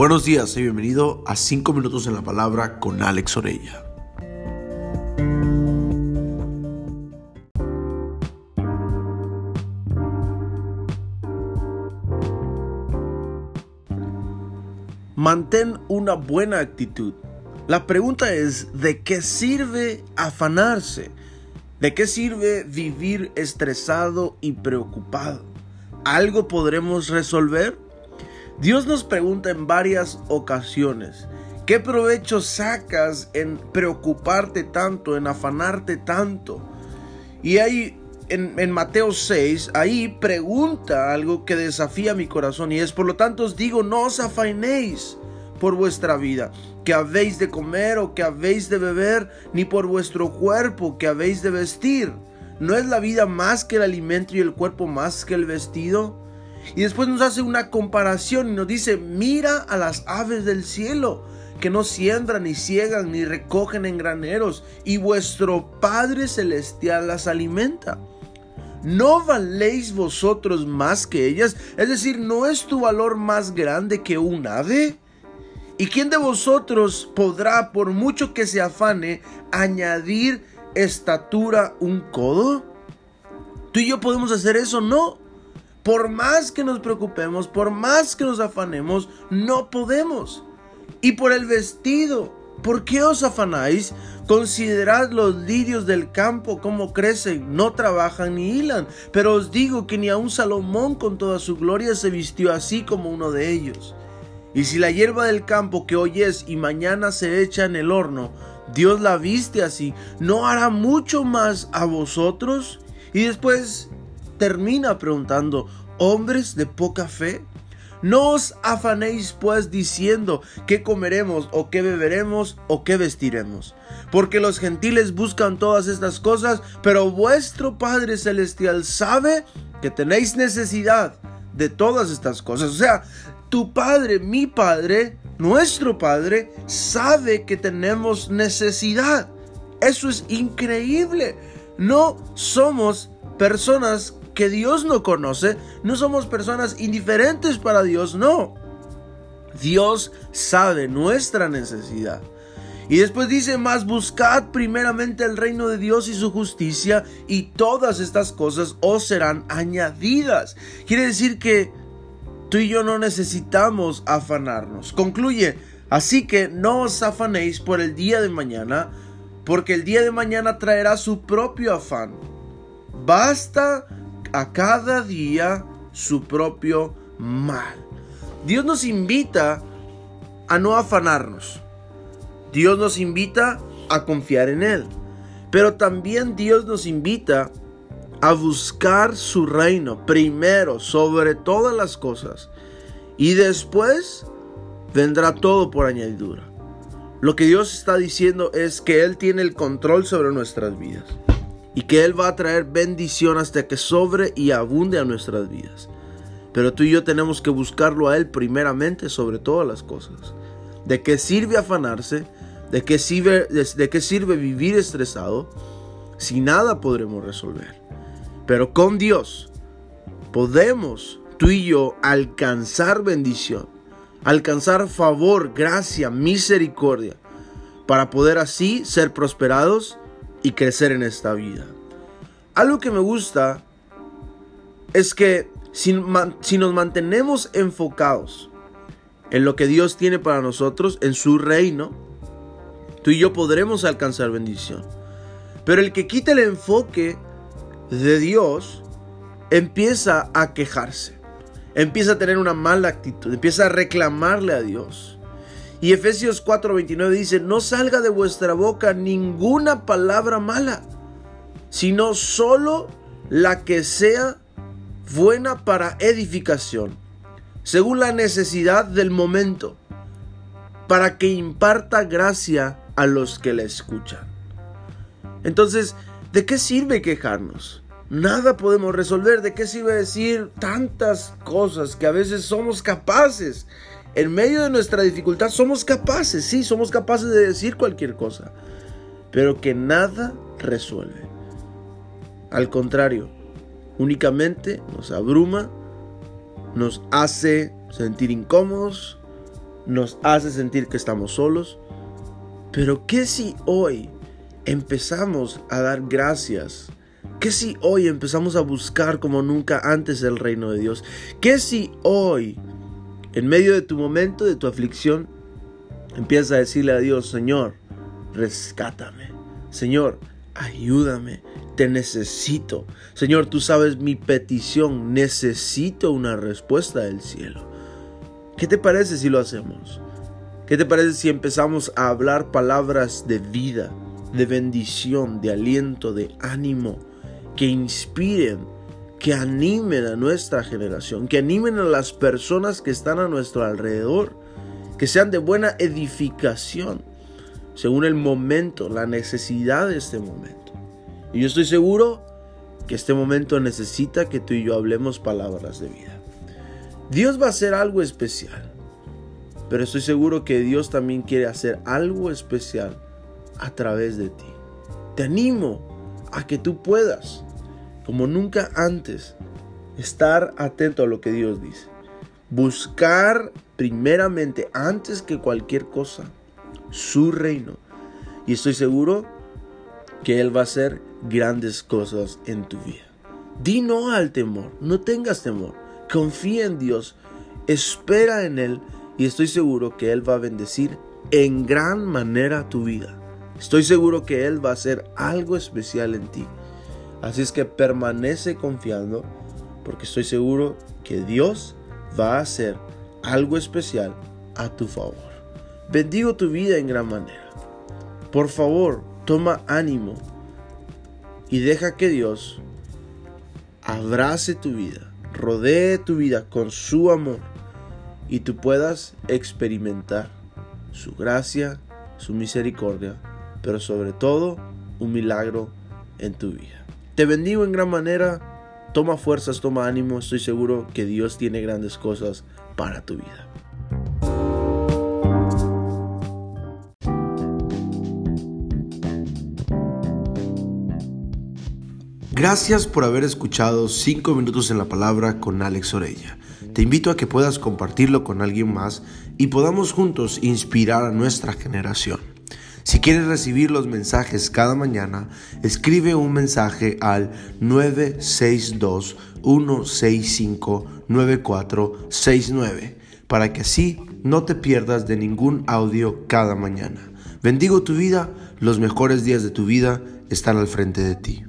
Buenos días y bienvenido a 5 minutos en la palabra con Alex Orella. Mantén una buena actitud. La pregunta es, ¿de qué sirve afanarse? ¿De qué sirve vivir estresado y preocupado? ¿Algo podremos resolver? Dios nos pregunta en varias ocasiones, ¿qué provecho sacas en preocuparte tanto, en afanarte tanto? Y ahí en, Mateo 6, ahí pregunta algo que desafía mi corazón y es, por lo tanto os digo, no os afanéis por vuestra vida, que habéis de comer o que habéis de beber, ni por vuestro cuerpo que habéis de vestir. ¿No es la vida más que el alimento y el cuerpo más que el vestido? Y después nos hace una comparación y nos dice, mira a las aves del cielo, que no siembran, ni ciegan, ni recogen en graneros, y vuestro Padre Celestial las alimenta. ¿No valéis vosotros más que ellas? Es decir, ¿no es tu valor más grande que un ave? ¿Y quién de vosotros podrá, por mucho que se afane, añadir estatura un codo? ¿Tú y yo podemos hacer eso? No. Por más que nos preocupemos, por más que nos afanemos, no podemos. Y por el vestido, ¿por qué os afanáis? Considerad los lirios del campo, cómo crecen, no trabajan ni hilan. Pero os digo que ni aun Salomón con toda su gloria se vistió así como uno de ellos. Y si la hierba del campo que hoy es y mañana se echa en el horno, Dios la viste así, ¿no hará mucho más a vosotros? Y después termina preguntando, hombres de poca fe, no os afanéis pues diciendo qué comeremos o qué beberemos o qué vestiremos, porque los gentiles buscan todas estas cosas, pero vuestro Padre Celestial sabe que tenéis necesidad de todas estas cosas. O sea, tu Padre, mi Padre, nuestro Padre, sabe que tenemos necesidad. Eso es increíble. No somos personas que Dios no conoce, no somos personas indiferentes para Dios, no. Dios sabe nuestra necesidad. Y después dice más, buscad primeramente el reino de Dios y su justicia y todas estas cosas os serán añadidas. Quiere decir que tú y yo no necesitamos afanarnos. Concluye, así que no os afanéis por el día de mañana, porque el día de mañana traerá su propio afán. Basta a cada día su propio mal. Dios nos invita a no afanarnos. Dios nos invita a confiar en Él. Pero también Dios nos invita a buscar su reino primero sobre todas las cosas. Y después vendrá todo por añadidura. Lo que Dios está diciendo es que Él tiene el control sobre nuestras vidas y que Él va a traer bendición hasta que sobre y abunde a nuestras vidas. Pero tú y yo tenemos que buscarlo a Él primeramente sobre todas las cosas. ¿De qué sirve afanarse? ¿De qué sirve, de qué sirve vivir estresado? Si nada podremos resolver. Pero con Dios podemos tú y yo alcanzar bendición, alcanzar favor, gracia, misericordia, para poder así ser prosperados y crecer en esta vida. Algo que me gusta es que si, nos mantenemos enfocados en lo que Dios tiene para nosotros, en su reino, tú y yo podremos alcanzar bendición. Pero el que quita el enfoque de Dios empieza a quejarse, empieza a tener una mala actitud, empieza a reclamarle a Dios. Y Efesios 4:29 dice, no salga de vuestra boca ninguna palabra mala, sino solo la que sea buena para edificación, según la necesidad del momento, para que imparta gracia a los que la escuchan. Entonces, ¿de qué sirve quejarnos? Nada podemos resolver. ¿De qué sirve decir tantas cosas que a veces somos capaces en medio de nuestra dificultad somos capaces, sí, somos capaces de decir cualquier cosa, pero que nada resuelve. Al contrario, únicamente nos abruma, nos hace sentir incómodos, nos hace sentir que estamos solos. Pero ¿qué si hoy empezamos a dar gracias? ¿Qué si hoy empezamos a buscar como nunca antes el reino de Dios? ¿Qué si hoy, en medio de tu momento, de tu aflicción, empiezas a decirle a Dios, Señor, rescátame. Señor, ayúdame, te necesito. Señor, tú sabes mi petición, necesito una respuesta del cielo. ¿Qué te parece si lo hacemos? ¿Qué te parece si empezamos a hablar palabras de vida, de bendición, de aliento, de ánimo, que inspiren, que animen a nuestra generación, que animen a las personas que están a nuestro alrededor, que sean de buena edificación, según el momento, la necesidad de este momento. Y yo estoy seguro que este momento necesita que tú y yo hablemos palabras de vida. Dios va a hacer algo especial, pero estoy seguro que Dios también quiere hacer algo especial a través de ti. Te animo a que tú puedas, como nunca antes, estar atento a lo que Dios dice. Buscar primeramente, antes que cualquier cosa, su reino. Y estoy seguro que Él va a hacer grandes cosas en tu vida. Di no al temor, no tengas temor, confía en Dios, espera en Él y estoy seguro que Él va a bendecir en gran manera tu vida. Estoy seguro que Él va a hacer algo especial en ti. Así es que permanece confiando porque estoy seguro que Dios va a hacer algo especial a tu favor. Bendigo tu vida en gran manera. Por favor, toma ánimo y deja que Dios abrace tu vida, rodee tu vida con su amor y tú puedas experimentar su gracia, su misericordia, pero sobre todo un milagro en tu vida. Te bendigo en gran manera, toma fuerzas, toma ánimo, estoy seguro que Dios tiene grandes cosas para tu vida. Gracias por haber escuchado 5 minutos en la palabra con Alex Orella. Te invito a que puedas compartirlo con alguien más y podamos juntos inspirar a nuestra generación. Si quieres recibir los mensajes cada mañana, escribe un mensaje al 962-165-9469 para que así no te pierdas de ningún audio cada mañana. Bendigo tu vida, los mejores días de tu vida están al frente de ti.